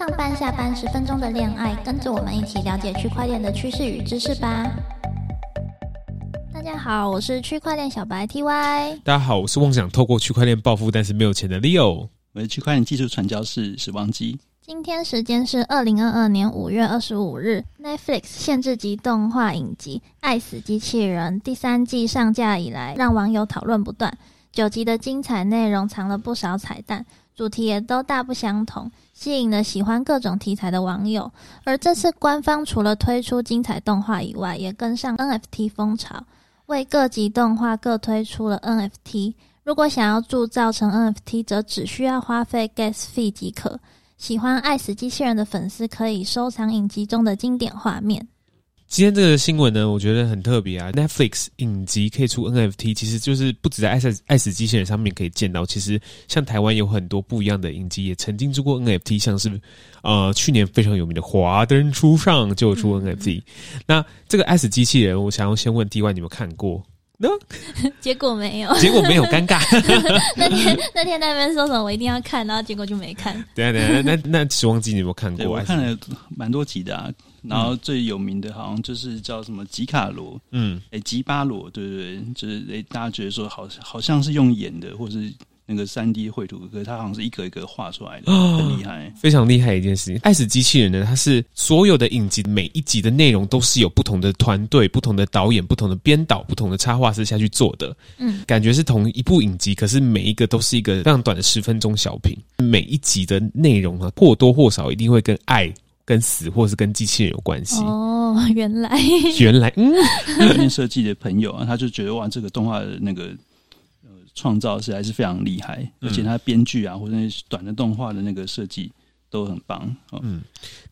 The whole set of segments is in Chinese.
上班下班十分钟的恋爱，跟着我们一起了解区块链的趋势与知识吧。大家好，我是区块链小白 T Y。大家好，我是妄想透过区块链暴富但是没有钱的 Leo。我是区块链技术传教士史光基。今天时间是二零二二年五月二十五日，Netflix 限制级动画影集《爱死机器人》第三季上架以来，让网友讨论不断。九集的精彩内容藏了不少彩蛋，主题也都大不相同，吸引了喜欢各种题材的网友。而这次官方除了推出精彩动画以外，也跟上 NFT 风潮，为各集动画各推出了 NFT。如果想要铸造成 NFT，则只需要花费 Gas fee 即可。喜欢爱死机器人的粉丝可以收藏影集中的经典画面。今天这个新闻呢，我觉得很特别啊。Netflix 影集可以出 NFT，其实就是不止在爱死爱死机器人上面可以见到。其实像台湾有很多不一样的影集也曾经出过 NFT，像是呃去年非常有名的《华灯初上》就出 NFT。那这个爱死机器人，我想要先问 D Y，你有没有看过？那结果没有，结果没有，尴尬。那天那天那边说什么我一定要看，然后结果就没看。对啊对啊，那那时光机你有没有看过？我看了蛮多集的啊。然后最有名的好像就是叫什么吉卡罗，嗯，哎吉巴罗，对对对，就是哎大家觉得说好像好像是用演的，或是。那个三 D 绘图，可是它好像是一个一个画出来的，很厉害，非常厉害一件事情。爱死机器人呢，它是所有的影集每一集的内容都是有不同的团队、不同的导演、不同的编导、不同的插画师下去做的。嗯，感觉是同一部影集，可是每一个都是一个非常短的十分钟小品。每一集的内容啊，或多或少一定会跟爱、跟死，或是跟机器人有关系。哦，原来原来，嗯，设计的朋友啊，他就觉得哇，这个动画的那个呃。创造是还是非常厉害，而且他编剧啊，或者短的动画的那个设计。都很棒，嗯，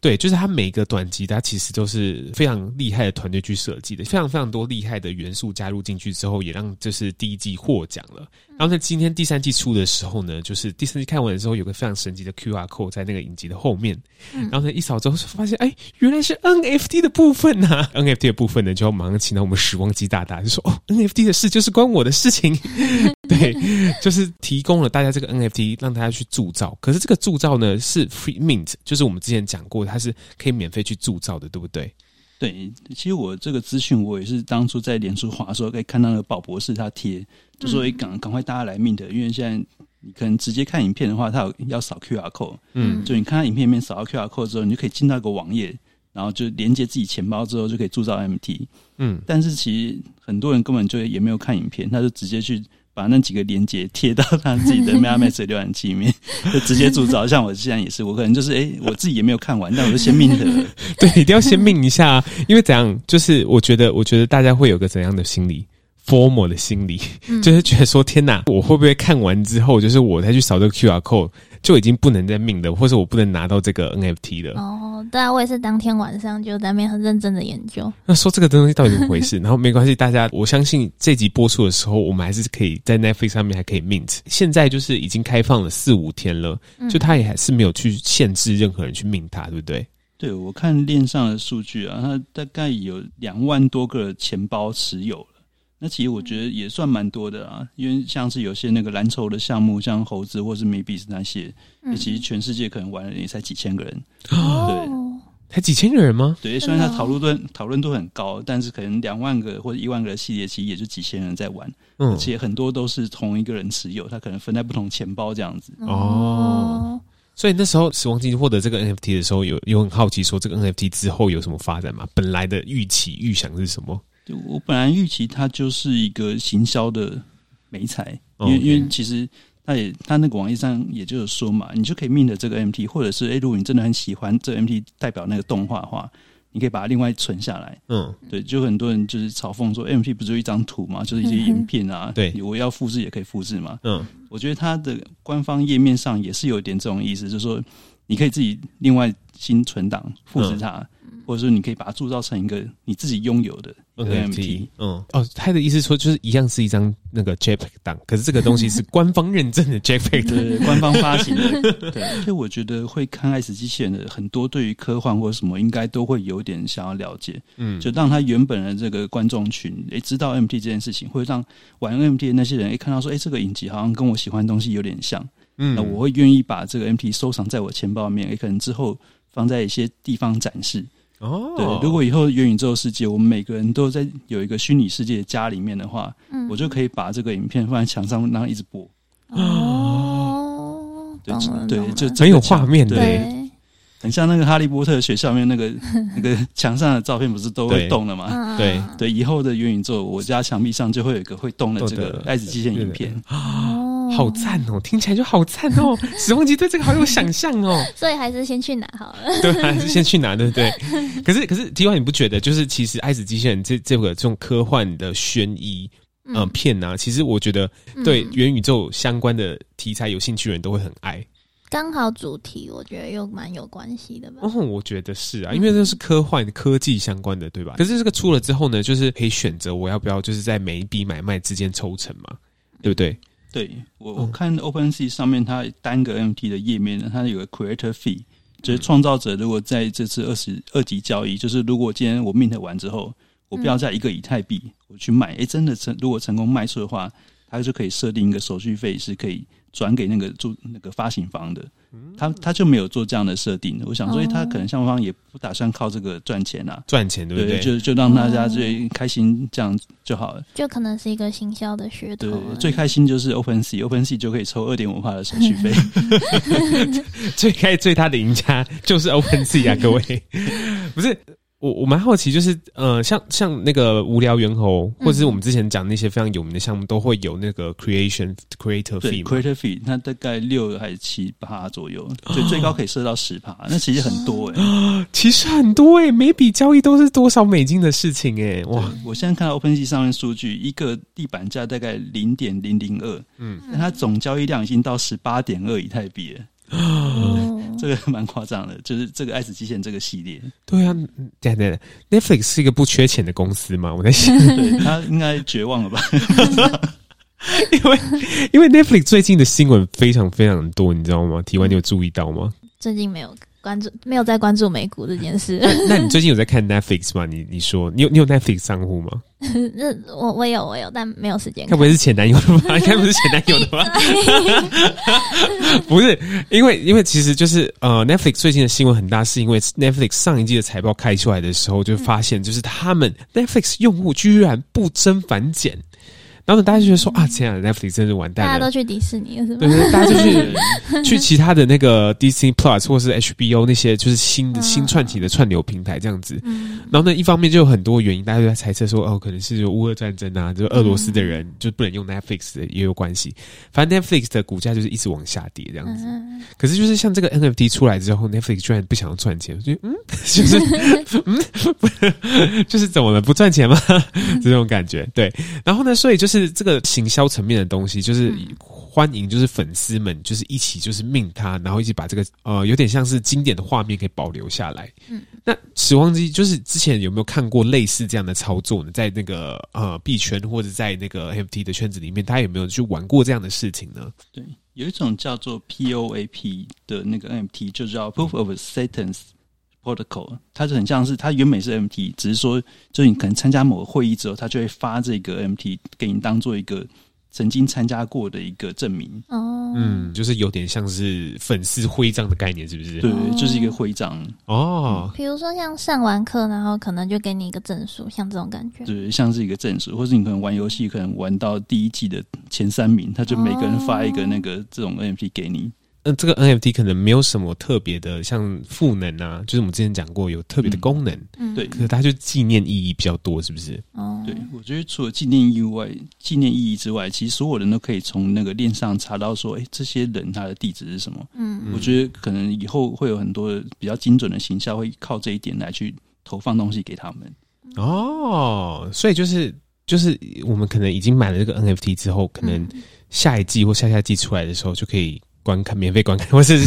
对，就是他每个短集，它其实都是非常厉害的团队去设计的，非常非常多厉害的元素加入进去之后，也让就是第一季获奖了。然后在今天第三季出的时候呢，就是第三季看完的时候，有个非常神奇的 Q R code 在那个影集的后面，然后呢一扫之后发现，哎，原来是 N F T 的部分呐！N F T 的部分呢，就要马上请到我们时光机大大，就说哦，N F T 的事就是关我的事情，对，就是提供了大家这个 N F T 让大家去铸造，可是这个铸造呢是 free。Mint 就是我们之前讲过，它是可以免费去铸造的，对不对？对，其实我这个资讯我也是当初在脸书滑的时候，可以看到那个宝博士他贴，就说赶赶快大家来 Mint，因为现在你可能直接看影片的话，他有要扫 QR code，嗯，就你看他影片里面扫到 QR code 之后，你就可以进到一个网页，然后就连接自己钱包之后就可以铸造 MT，嗯，但是其实很多人根本就也没有看影片，他就直接去。把那几个连接贴到他自己的 MetaMask 浏览器里面，就直接铸造。像我现在也是，我可能就是哎，我自己也没有看完，但我就先命的。对，一定要先命一下，因为怎样？就是我觉得，我觉得大家会有个怎样的心理？formal 的心理，就是觉得说天哪，我会不会看完之后，就是我再去扫这个 QR code，就已经不能再命了，或者我不能拿到这个 NFT 了？哦，对啊，我也是当天晚上就在那边很认真的研究。那说这个东西到底怎么回事？然后没关系，大家我相信这集播出的时候，我们还是可以在 Netflix 上面还可以 mint。现在就是已经开放了四五天了，就他也还是没有去限制任何人去 mint 它，对不对？对，我看链上的数据啊，它大概有两万多个钱包持有了。那其实我觉得也算蛮多的啊，因为像是有些那个蓝筹的项目，像猴子或是 Maybe 那些，其实全世界可能玩的也才几千个人，对，才几千个人吗？对，虽然它讨论度讨论度很高，但是可能两万个或者一万个系列，其实也就几千人在玩，而且很多都是同一个人持有，他可能分在不同钱包这样子。哦，所以那时候死亡金获得这个 NFT 的时候，有有很好奇说这个 NFT 之后有什么发展吗？本来的预期预想是什么？我本来预期它就是一个行销的美彩，因为因为其实它也它那个网页上也就是说嘛，你就可以命的这个 MT，或者是哎，如果你真的很喜欢这 MT 代表那个动画的话，你可以把它另外存下来。嗯，对，就很多人就是嘲讽说 MT 不就一张图嘛，就是一些影片啊，对，我要复制也可以复制嘛。嗯，我觉得它的官方页面上也是有一点这种意思，就是说你可以自己另外新存档复制它。或者说，你可以把它铸造成一个你自己拥有的 NFT。嗯，哦，他的意思说，就是一样是一张那个 JPEG 档，可是这个东西是官方认证的 JPEG，对，官方发行的。对，所以我觉得会看《爱死机器人》的很多，对于科幻或者什么，应该都会有点想要了解。嗯，就让他原本的这个观众群诶知道 MT 这件事情，或者让玩 MT 的那些人诶看到说，诶这个影集好像跟我喜欢的东西有点像。嗯。那我会愿意把这个 MT 收藏在我钱包里面，也可能之后放在一些地方展示。哦，对，如果以后元宇宙世界，我们每个人都在有一个虚拟世界的家里面的话，嗯。我就可以把这个影片放在墙上，然后一直播。哦，对，对就这很有画面的。对，很像那个哈利波特学校面那个 那个墙上的照片，不是都会动了吗？嗯。对。对，以后的元宇宙，我家墙壁上就会有一个会动的这个爱子机械影片。哦，好赞哦，听起来就好赞哦！史旺基对这个好有想象哦。所以还是先去拿好了。对，还是先去拿，对不对？可是，可是，提完你不觉得，就是其实《爱死机器人》这这个这种科幻的悬疑呃嗯片啊，其实我觉得对嗯元宇宙相关的题材有兴趣的人都会很爱。刚好主题，我觉得又蛮有关系的吧。哦，我觉得是啊，因为这是科幻科技相关的，对吧？可是这个出了之后呢，就是可以选择我要不要，就是在每一笔买卖之间抽成嘛，对不对？对我嗯。我看 OpenSea 上面它单个 NFT 的页面呢，它有个 Creator Fee，就是创造者如果在这次二十二级交易，就是如果今天我 mint 完之后，我不要在一个以太币我去卖，诶，真的成如果成功卖出的话，它就可以设定一个手续费是可以转给那个注那个发行方的。他他就没有做这样的设定，我想所以，他可能项目方也不打算靠这个赚钱啊。赚钱，对不对？就就让大家最开心这样就好了。就可能是一个行销的噱头对。，最开心就是 OpenSea，OpenSea 就可以抽二点五的手续费。最开最大的赢家就是 OpenSea 啊，各位，不是。我我蛮好奇，就是呃，像像那个无聊猿猴，或者是我们之前讲那些非常有名的项目，都会有那个 creation creator 对 fee 嘛，Creator Fee 它大概六还是七趴左右，最最高可以设到十趴，那其实很多哎、其实很多哎、每笔交易都是多少美金的事情哎、哇哇！，我现在看到 OpenSea 上面数据，一个地板价大概零点零零二，嗯，但它总交易量已经到十八点二以太币了，哦这个蛮夸张的。就是这个爱死机器人这个系列，对啊，对对对，Netflix 是一个不缺钱的公司嘛，我在想，对它应该绝望了吧？因为因为 Netflix 最近的新闻非常非常多，你知道吗？提完你有注意到吗？最近没有关注，没有在关注美股这件事。那那你最近有在看 Netflix 吗？你你说你有你有 Netflix 账户吗？我有我有，但没有时间该不。会是前男友的吧？应该不是前男友的吧？不是，因为因为其实就是呃，Netflix 最近的新闻很大，是因为 Netflix 上一季的财报开出来的时候，就发现就是他们 Netflix 用户居然不增反减，然后呢，大家就觉得说啊，天啊，Netflix 真是完蛋了大家都。去迪士尼了是吗？对对，大家就去 去其他的那个 Disney Plus 或是 HBO 那些就是新的嗯新串起的串流平台这样子。嗯，然后呢，一方面就有很多原因，大家都在猜测说，哦，可能是有乌俄战争啊，就是俄罗斯的人就不能用 Netflix 的也有关系。反正 Netflix 的股价就是一直往下跌这样子。嗯可是就是像这个 NFT 出来之后，Netflix 居然不想要赚钱，我觉得嗯，就是嗯，就是怎么了？不赚钱吗？这种感觉。对，然后呢，所以就是这个行销层面的东西，就是欢迎就是粉丝们就是一起就是命他，然后一起把这个呃有点像是经典的画面给保留下来。嗯，那时光机就是之前有没有看过类似这样的操作呢？在那个呃币圈或者在那个 NFT 的圈子里面，大家有没有去玩过这样的事情呢？对，有一种叫做 POAP 的那个 NFT，就叫 Proof of Acceptance Protocol，它就很像是它原本是 MT，只是说就是你可能参加某个会议之后，它就会发这个 MT 给你当做一个曾经参加过的一个证明。哦，嗯，就是有点像是粉丝徽章的概念，是不是？对，就是一个徽章，哦，比如说像上完课，然后可能就给你一个证书，像这种感觉。对，像是一个证书，或是你可能玩游戏，可能玩到第一季的前三名，他就每个人发一个那个这种 MT 给你。嗯，这个 NFT 可能没有什么特别的，像赋能啊，就是我们之前讲过有特别的功能，嗯，对。可是它就纪念意义比较多，是不是？哦，对，我觉得除了纪念意义外，纪念意义之外，其实所有人都可以从那个链上查到说，哎，这些人他的地址是什么。嗯。我觉得可能以后会有很多比较精准的行销会靠这一点来去投放东西给他们。哦，所以就是就是我们可能已经买了这个 NFT 之后，可能下一季或下下季出来的时候就可以观看免费观看，或是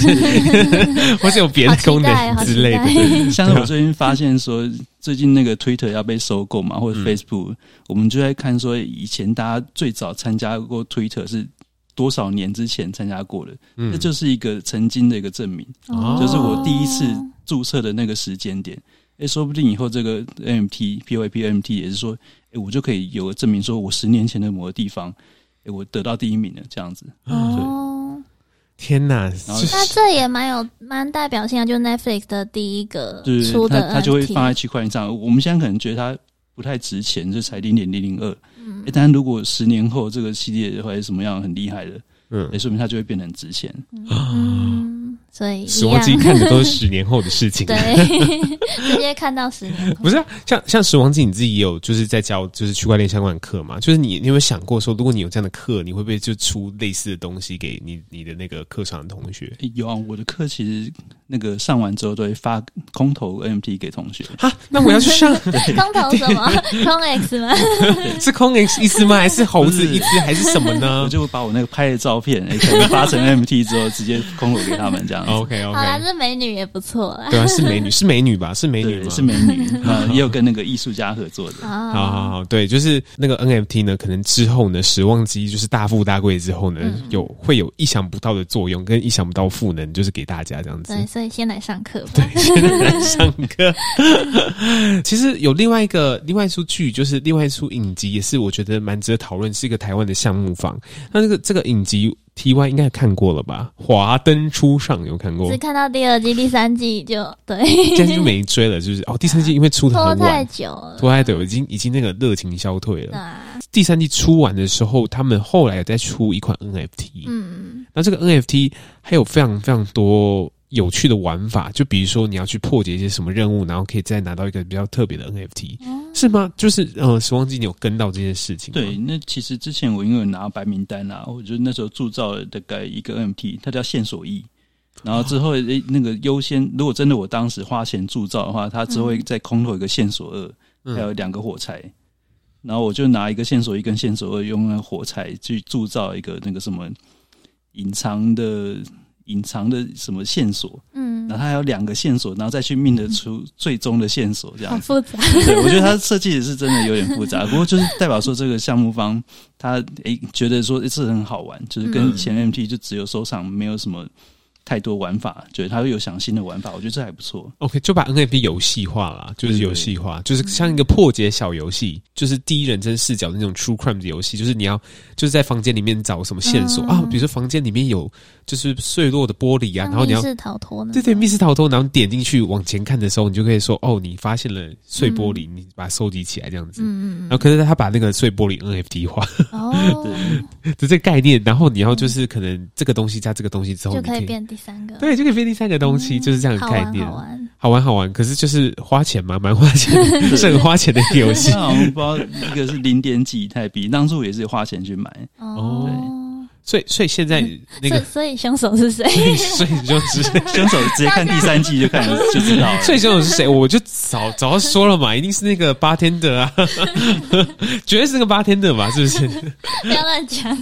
或是有别的功能之类的。像是我最近发现说，最近那个 Twitter 要被收购嘛，或者嗯 Facebook，、我们就在看说，以前大家最早参加过 Twitter 是多少年之前参加过的，嗯这就是一个曾经的一个证明，哦就是我第一次注册的那个时间点。诶，说不定以后这个 NFT、POAP、NFT 也是说，诶，我就可以有个证明，说我十年前的某个地方，诶，我得到第一名了，这样子。哦，天哪！然后就是那这也蛮有蛮代表性的，就是 Netflix 的第一个就是出的它它就会放在区块链上。我们现在可能觉得它不太值钱，就才零点零零二。嗯，但如果十年后这个系列或者什么样很厉害的，嗯哎，，说明它就会变得很值钱。嗯，所以时光机看的都是十年后的事情。对，直接看到十年后不是啊，像像时光机，你自己也有就是在教就是区块链相关的课嘛？就是你你有没有想过说，如果你有这样的课，你会不会就出类似的东西给你你的那个课上的同学？有啊，我的课其实那个上完之后都会发空投 NFT 给同学。哈，那我要去上 空投什么 空 X 吗？是空 X 意思吗？还是猴子不是意思？还是什么呢我就把我那个拍的照片，诶可能发成 NFT 之后，直接空投给他们这样子。？OK 好啦，OK，这美女也不错啦。对啊，是美女，是美女吧？是美女，吗？是美女，啊，也有跟那个艺术家合作的。啊，好好好，对，就是那个 NFT 呢，可能之后呢，时旺机就是大富大贵之后呢，嗯有会有意想不到的作用，跟意想不到赋能，就是给大家这样子。对，所以先来上课吧。对，先来上课。其实有另外一个另外一出剧，就是另外一出影集，也是我觉得蛮值得讨论，是一个台湾的项目房。那这个这个影集 T Y 应该看过了吧？《华灯初上》有看过只，看到第二季、第三季就对，现在就没追了，就是哦，第三季因为出的拖太。久了。拖太久，已经已经那个热情消退了。啊，第三季出完的时候，他们后来有再出一款 NFT，嗯，那这个 NFT 还有非常非常多有趣的玩法，就比如说你要去破解一些什么任务，然后可以再拿到一个比较特别的 NFT，、是吗？就是呃，时光机你有跟到这件事情？对，那其实之前我因为有拿到白名单啊，我觉得那时候铸造了大概一个 NFT，它叫线索一。然后之后诶、那个优先，如果真的我当时花钱铸造的话，它之后会在空投一个线索二，嗯还有两个火柴。然后我就拿一个线索一跟线索二，用那个火柴去铸造一个那个什么隐藏的隐藏的什么线索，嗯然后它还有两个线索，然后再去命得出最终的线索，这样子。好复杂。对，我觉得它设计的是真的有点复杂，不过就是代表说这个项目方他诶、觉得说诶这很好玩，就是跟以前 MT 就只有收藏，没有什么太多玩法，就是他会有想新的玩法，我觉得这还不错。OK，就把 NFT 游戏化啦，就是游戏化，就是像一个破解小游戏，就是第一人称视角的那种 True Crime 的游戏，就是你要就是在房间里面找什么线索、嗯啊，比如说房间里面有就是碎落的玻璃啊，然后你要密室逃脱呢？对对，密室逃脱，然后点进去往前看的时候，你就可以说哦，你发现了碎玻璃，你把它收集起来这样子。嗯嗯然后可是他把那个碎玻璃 NFT 化嗯，哦，就这概念，然后你要就是可能这个东西加这个东西之后，你可以就可以变第三个。对，就可以变第三个东西，嗯就是这样的概念，好玩。好玩好玩。可是就是花钱嘛，蛮花钱的，是很花钱的游戏那。好像不知道一个是零点几泰币，当初也是花钱去买。哦，所以所以现在那个所以，凶手是谁？所以就是。凶手直接看第三季就看就知道了。所以凶手是谁？我就早早说了嘛，一定是那个八天的啊，绝对是那个八天的嘛，是不是？不要乱讲。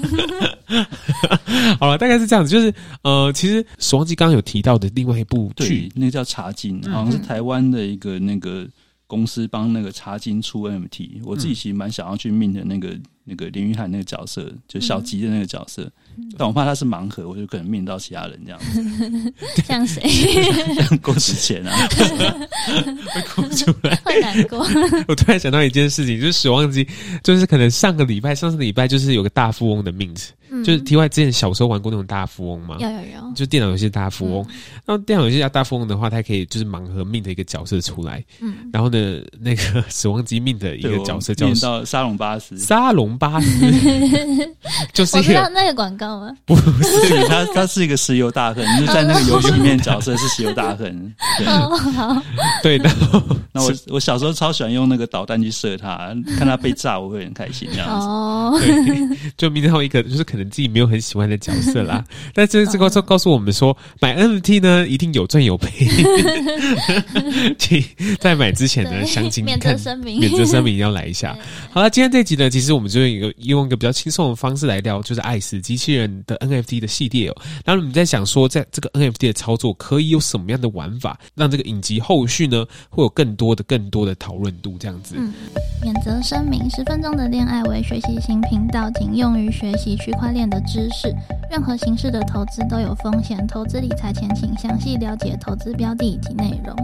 好了，大概是这样子，就是呃，其实史忘记刚刚有提到的另外一部剧，，那个叫茶经，好像是台湾的一个那个公司帮那个茶金出 NFT。我自己其实蛮想要去命的那个那个林玉涵那个角色，就小吉的那个角色，但我怕他是盲盒，我就可能命到其他人这样子，像谁 像郭子乾啊！会哭出来。会难过？我突然想到一件事情，就是死亡机，就是可能上个礼拜、上上个礼拜，就是有个大富翁的 mint，、嗯。就是 T Y 之前小时候玩过那种大富翁嘛，有有有，就电脑游戏大富翁。然后电脑游戏大富翁的话，它可以就是盲盒 mint 一个角色出来，嗯，然后呢，那个史忘记 mint 的一个角色叫命到沙龙巴斯，沙龙巴斯，就是那个广告吗？不是。他他是一个石油大亨，就是在那个游戏里面角色是石油大亨。对，哦，好，对，然后 那我我小时候超喜欢用那个导弹去射他，看他被炸我会很开心这样子。哦，对，就迷到一个就是可能自己没有很喜欢的角色啦。但这这个告告诉我们说，买 NFT 呢一定有赚有赔，请在买之前呢，对详情免责声明免责声明 要来一下。好了，今天这集呢，其实我们就用一个用一个比较轻松的方式来聊，就是爱死机器人的 NFT 的系列哦。然后你们在想说，在这个 NFT 的操作可以有什么样的玩法，让这个影集后续呢会有更多的更多的讨论度这样子。嗯，免责声明：十分钟的恋爱为学习型频道，仅用于学习区块链的知识。任何形式的投资都有风险，投资理财前请详细了解投资标的以及内容。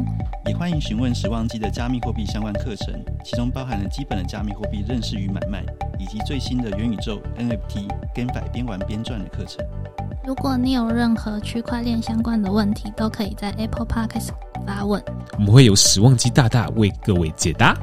也欢迎询问史旺机的加密货币相关课程，其中包含了基本的加密货币认识与买卖，以及最新的元宇宙 NFT、跟百边玩边赚的课程。如果你有任何区块链相关的问题，都可以在 Apple Podcast 发问。我们会有史旺基大大为各位解答。